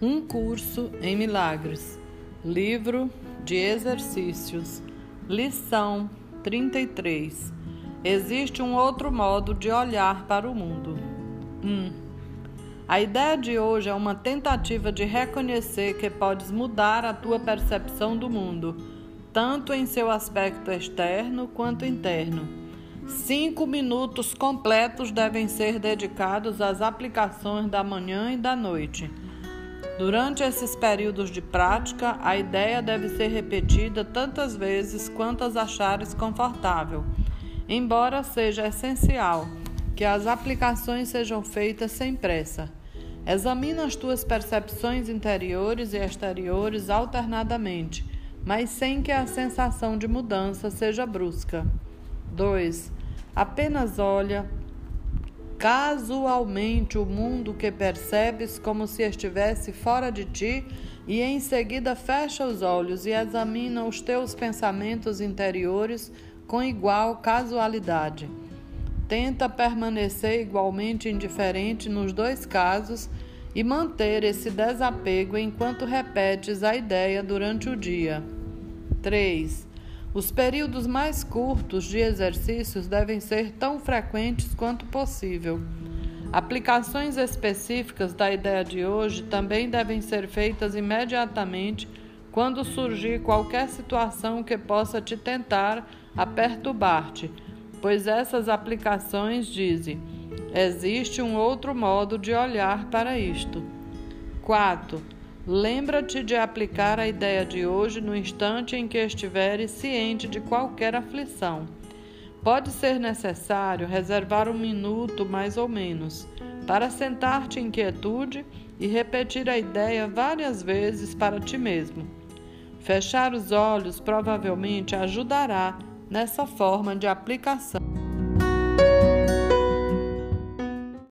Um curso em milagres. Livro de exercícios. Lição 33. Existe um outro modo de olhar para o mundo. 1. Um, a ideia de hoje é uma tentativa de reconhecer que podes mudar a tua percepção do mundo, tanto em seu aspecto externo quanto interno. Cinco minutos completos devem ser dedicados às aplicações da manhã e da noite. Durante esses períodos de prática, a ideia deve ser repetida tantas vezes quantas achares confortável, embora seja essencial que as aplicações sejam feitas sem pressa. Examina as tuas percepções interiores e exteriores alternadamente, mas sem que a sensação de mudança seja brusca. 2. Apenas olha casualmente o mundo que percebes como se estivesse fora de ti e em seguida fecha os olhos e examina os teus pensamentos interiores com igual casualidade. Tenta permanecer igualmente indiferente nos dois casos e manter esse desapego enquanto repetes a ideia durante o dia. 3. Os períodos mais curtos de exercícios devem ser tão frequentes quanto possível. Aplicações específicas da ideia de hoje também devem ser feitas imediatamente quando surgir qualquer situação que possa te tentar a perturbar-te, pois essas aplicações dizem: existe um outro modo de olhar para isto. 4. Lembra-te de aplicar a ideia de hoje no instante em que estiveres ciente de qualquer aflição. Pode ser necessário reservar um minuto mais ou menos para sentar-te em quietude e repetir a ideia várias vezes para ti mesmo. Fechar os olhos provavelmente ajudará nessa forma de aplicação.